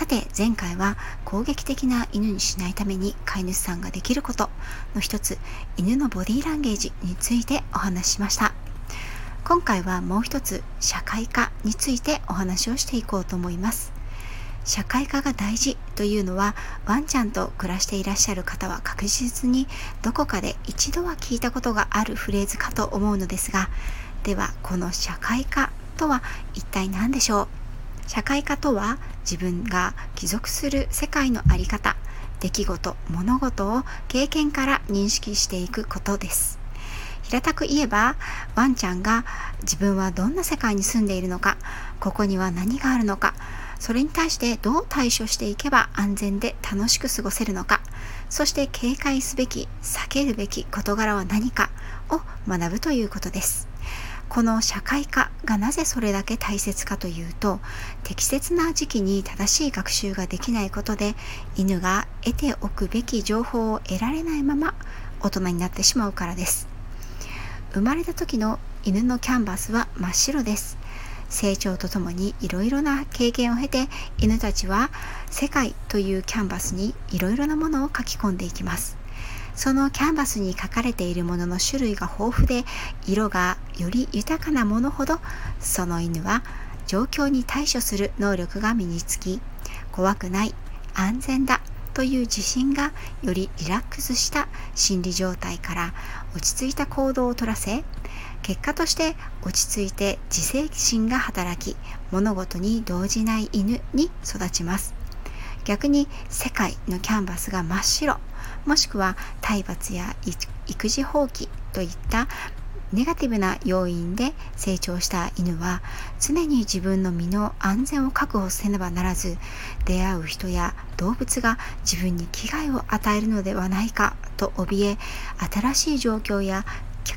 さて前回は攻撃的な犬にしないために飼い主さんができることの一つ犬のボディーランゲージについてお話ししました。今回はもう一つ社会化についてお話をしていこうと思います。社会化が大事というのはワンちゃんと暮らしていらっしゃる方は確実にどこかで一度は聞いたことがあるフレーズかと思うのですがではこの社会化とは一体何でしょう？社会化とは自分が帰属する世界の在り方出来事物事を経験から認識していくことです。平たく言えばワンちゃんが自分はどんな世界に住んでいるのかここには何があるのかそれに対してどう対処していけば安全で楽しく過ごせるのかそして警戒すべき避けるべき事柄は何かを学ぶということです。この社会化がなぜそれだけ大切かというと適切な時期に正しい学習ができないことで犬が得ておくべき情報を得られないまま大人になってしまうからです。生まれた時の犬のキャンバスは真っ白です。成長とともにいろいろな経験を経て犬たちは世界というキャンバスにいろいろなものを書き込んでいきます。そのキャンバスに書かれているものの種類が豊富で色がより豊かなものほどその犬は状況に対処する能力が身につき怖くない安全だという自信がよりリラックスした心理状態から落ち着いた行動をとらせ結果として落ち着いて自制心が働き物事に動じない犬に育ちます。逆に世界のキャンバスが真っ白もしくは体罰や育児放棄といったネガティブな要因で成長した犬は常に自分の身の安全を確保せねばならず出会う人や動物が自分に危害を与えるのではないかと怯え新しい状況や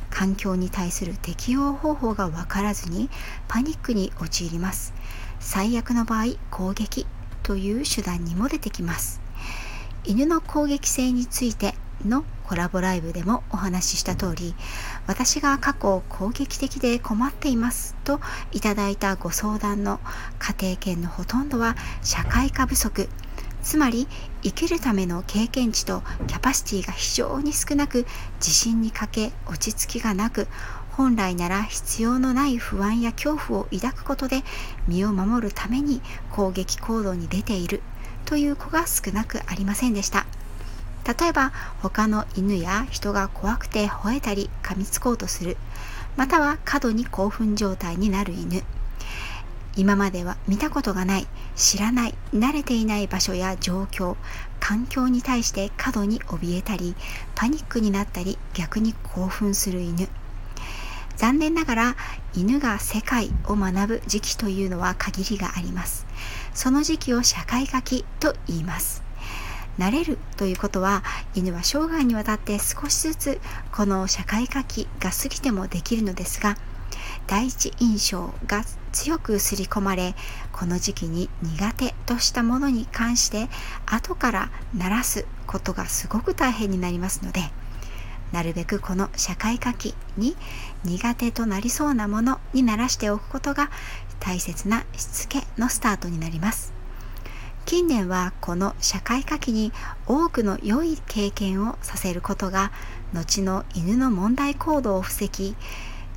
環境に対する適応方法が分からずにパニックに陥ります。最悪の場合攻撃という手段にも出てきます。犬の攻撃性についてのコラボライブでもお話しした通り私が過去攻撃的で困っていますといただいたご相談の家庭圏のほとんどは社会化不足。つまり生きるための経験値とキャパシティが非常に少なく自信に欠け落ち着きがなく本来なら必要のない不安や恐怖を抱くことで身を守るために攻撃行動に出ているという子が少なくありませんでした。例えば他の犬や人が怖くて吠えたり噛みつこうとする。または過度に興奮状態になる犬。今までは見たことがない知らない慣れていない場所や状況環境に対して過度に怯えたりパニックになったり逆に興奮する犬。残念ながら犬が世界を学ぶ時期というのは限りがあります。その時期を社会書きと言います。慣れるということは犬は生涯にわたって少しずつこの社会書きが過ぎてもできるのですが第一印象が強く刷り込まれこの時期に苦手としたものに関して後から鳴らすことがすごく大変になりますのでなるべくこの社会科期に苦手となりそうなものに慣らしておくことが大切なしつけのスタートになります。近年はこの社会科期に多くの良い経験をさせることが後の犬の問題行動を防ぎ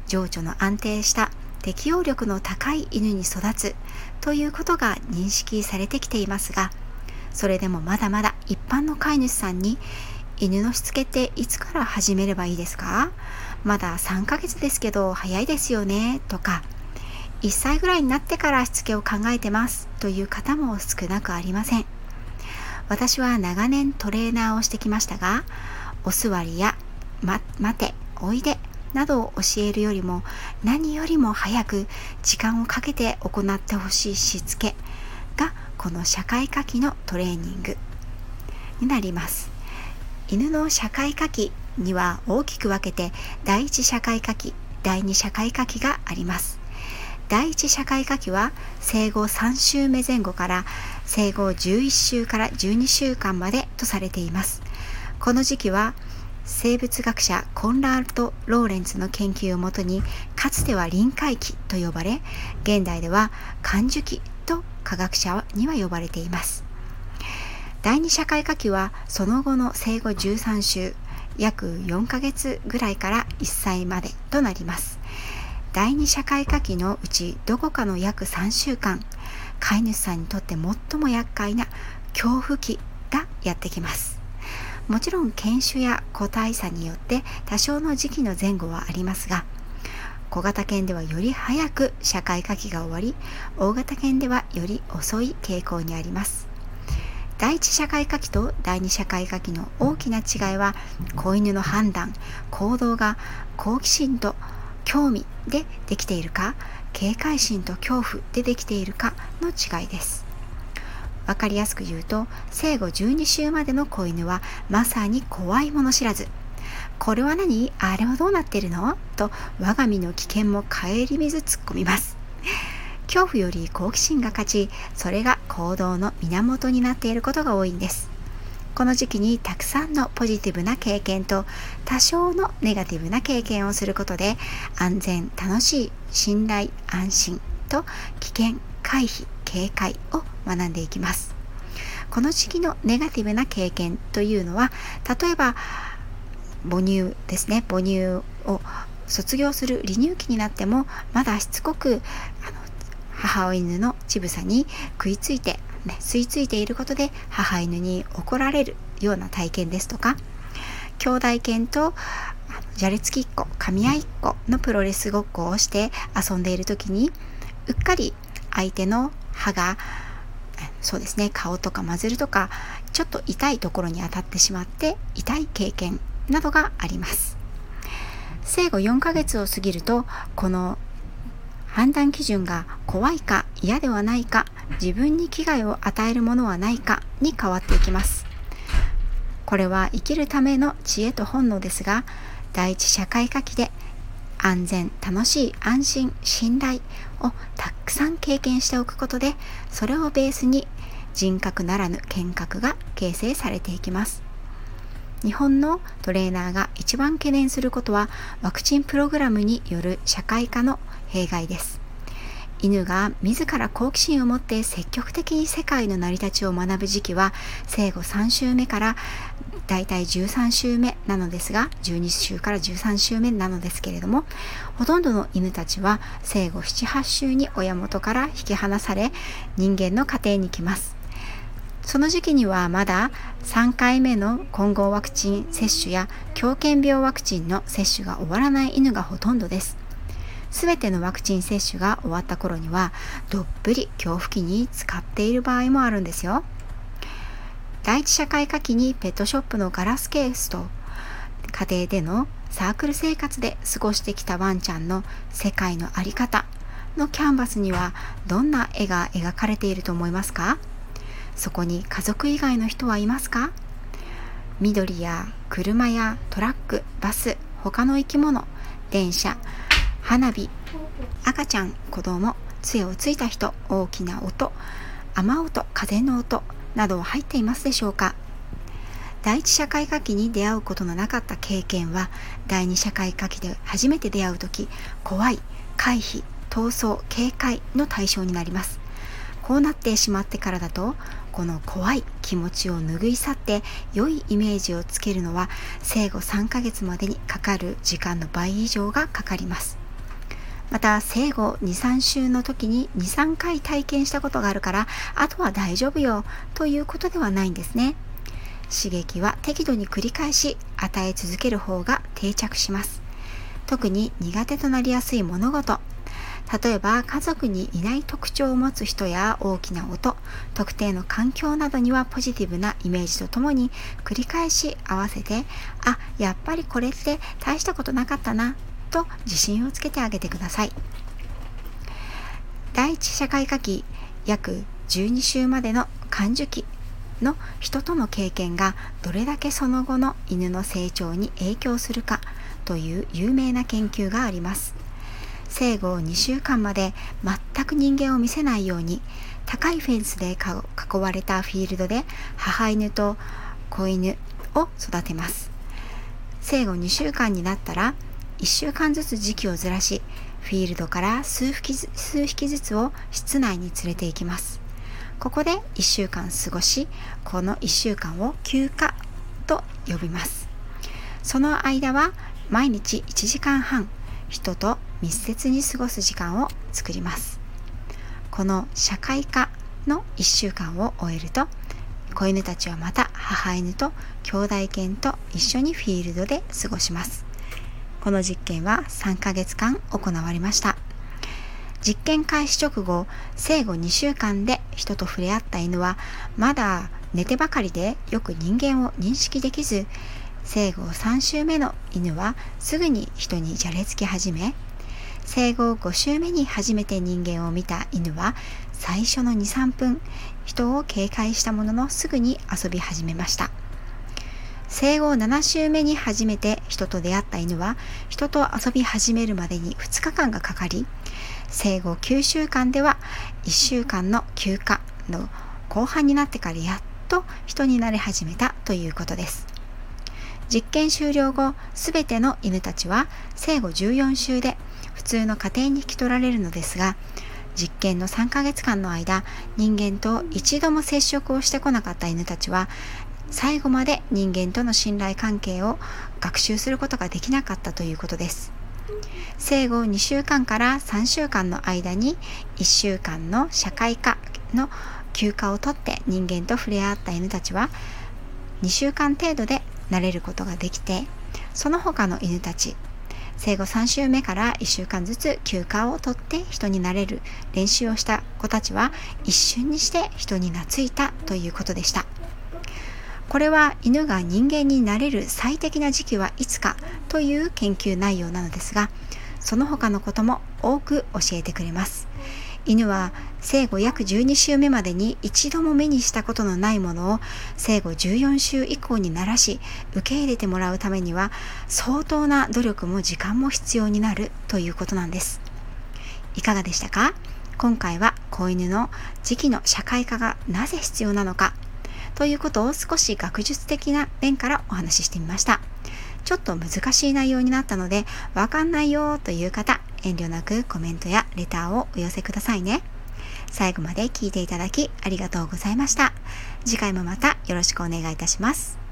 情緒の安定した適応力の高い犬に育つということが認識されてきていますがそれでもまだまだ一般の飼い主さんに犬のしつけっていつから始めればいいですか？まだ3ヶ月ですけど早いですよねとか1歳ぐらいになってからしつけを考えてますという方も少なくありません。私は長年トレーナーをしてきましたがお座りや、ま、待ておいでなどを教えるよりも何よりも早く時間をかけて行ってほしいしつけがこの社会科技のトレーニングになります。犬の社会科期には大きく分けて第一社会科期第二社会科期があります。第一社会科期は生後3週目前後から生後11週から12週間までとされています。この時期は生物学者コンラード・ローレンツの研究をもとにかつては臨界期と呼ばれ現代では感受期と科学者には呼ばれています。第二社会科期はその後の生後13週約4ヶ月ぐらいから1歳までとなります。第二社会科期のうちどこかの約3週間飼い主さんにとって最も厄介な恐怖期がやってきます。もちろん犬種や個体差によって多少の時期の前後はありますが小型犬ではより早く社会科期が終わり大型犬ではより遅い傾向にあります。第一社会科期と第二社会科期の大きな違いは子犬の判断行動が好奇心と興味でできているか警戒心と恐怖でできているかの違いです。分かりやすく言うと生後12週までの子犬はまさに怖いもの知らず。これは何？あれはどうなってるの？と我が身の危険も顧みず突っ込みます。恐怖より好奇心が勝ちそれが行動の源になっていることが多いんです。この時期にたくさんのポジティブな経験と多少のネガティブな経験をすることで安全楽しい信頼安心と危険回避警戒を学んでいきます。この時期のネガティブな経験というのは例えば母乳ですね母乳を卒業する離乳期になってもまだしつこくあの母犬の乳房に食いついてね、吸い付いていることで母犬に怒られるような体験ですとか兄弟犬とじゃれつきっこ噛み合いっこのプロレスごっこをして遊んでいる時にうっかり相手の歯がそうですね顔とかマズルとかちょっと痛いところに当たってしまって痛い経験などがあります。生後4ヶ月を過ぎるとこの判断基準が怖いか嫌ではないか自分に危害を与えるものはないかに変わっていきます。これは生きるための知恵と本能ですが第一社会科期で安全楽しい安心信頼をたくさん経験しておくことでそれをベースに人格ならぬ見格が形成されていきます。日本のトレーナーが一番懸念することはワクチンプログラムによる社会化の弊害です。犬が自ら好奇心を持って積極的に世界の成り立ちを学ぶ時期は生後3週目からだいたい13週目なのですが12週から13週目なのですけれどもほとんどの犬たちは生後78週に親元から引き離され人間の家庭に来ます。その時期にはまだ3回目の混合ワクチン接種や狂犬病ワクチンの接種が終わらない犬がほとんどです。全てのワクチン接種が終わった頃にはどっぷり恐怖期に使っている場合もあるんですよ。第一社会科期にペットショップのガラスケースと家庭でのサークル生活で過ごしてきたワンちゃんの世界の在り方のキャンバスにはどんな絵が描かれていると思いますか？そこに家族以外の人はいますか？緑や車やトラックバス他の生き物電車花火。赤ちゃん子供杖をついた人大きな音雨音風の音など入っていますでしょうか。第一社会科期に出会うことのなかった経験は第二社会科期で初めて出会う時怖い回避逃走警戒の対象になります。こうなってしまってからだとこの怖い気持ちを拭い去って良いイメージをつけるのは生後3ヶ月までにかかる時間の倍以上がかかります。また生後23週の時に23回体験したことがあるからあとは大丈夫よということではないんですね。刺激は適度に繰り返し与え続ける方が定着します。特に苦手となりやすい物事。例えば家族にいない特徴を持つ人や大きな音特定の環境などにはポジティブなイメージとともに繰り返し合わせてあやっぱりこれって大したことなかったなと自信をつけてあげてください。第一社会科期約12週までの感受期の人との経験がどれだけその後の犬の成長に影響するかという有名な研究があります。生後2週間まで全く人間を見せないように高いフェンスで囲われたフィールドで母犬と子犬を育てます。生後2週間になったら1週間ずつ時期をずらしフィールドから数匹数匹ずつを室内に連れて行きます。ここで1週間過ごしこの1週間を休暇と呼びます。その間は毎日1時間半人と密接に過ごす時間を作ります。この社会化の1週間を終えると子犬たちはまた母犬と兄弟犬と一緒にフィールドで過ごします。この実験は3ヶ月間行われました。実験開始直後生後2週間で人と触れ合った犬はまだ寝てばかりでよく人間を認識できず生後3週目の犬はすぐに人にじゃれつき始め生後5週目に初めて人間を見た犬は最初の23分人を警戒したもののすぐに遊び始めました。生後7週目に初めて人と出会った犬は人と遊び始めるまでに2日間がかかり生後9週間では1週間の休暇の後半になってからやっと人になり始めたということです。実験終了後すべての犬たちは生後14週で普通の家庭に引き取られるのですが実験の3ヶ月間の間人間と一度も接触をしてこなかった犬たちは最後まで人間との信頼関係を学習することができなかったということです。生後2週間から3週間の間に1週間の社会科の休暇をとって人間と触れ合った犬たちは2週間程度で慣れることができてその他の犬たち生後3週目から1週間ずつ休暇をとって人になれる練習をした子たちは一瞬にして人に懐いたということでした。これは犬が人間になれる最適な時期はいつかという研究内容なのですがその他のことも多く教えてくれます。犬は生後約12週目までに一度も目にしたことのないものを生後14週以降にならし受け入れてもらうためには相当な努力も時間も必要になるということなんです。いかがでしたか？今回は子犬の時期の社会化がなぜ必要なのかということを少し学術的な面からお話ししてみましたちょっと難しい内容になったのでわかんないよという方遠慮なくコメントやレターをお寄せくださいね。最後まで聞いていただきありがとうございました。次回もまたよろしくお願いいたします。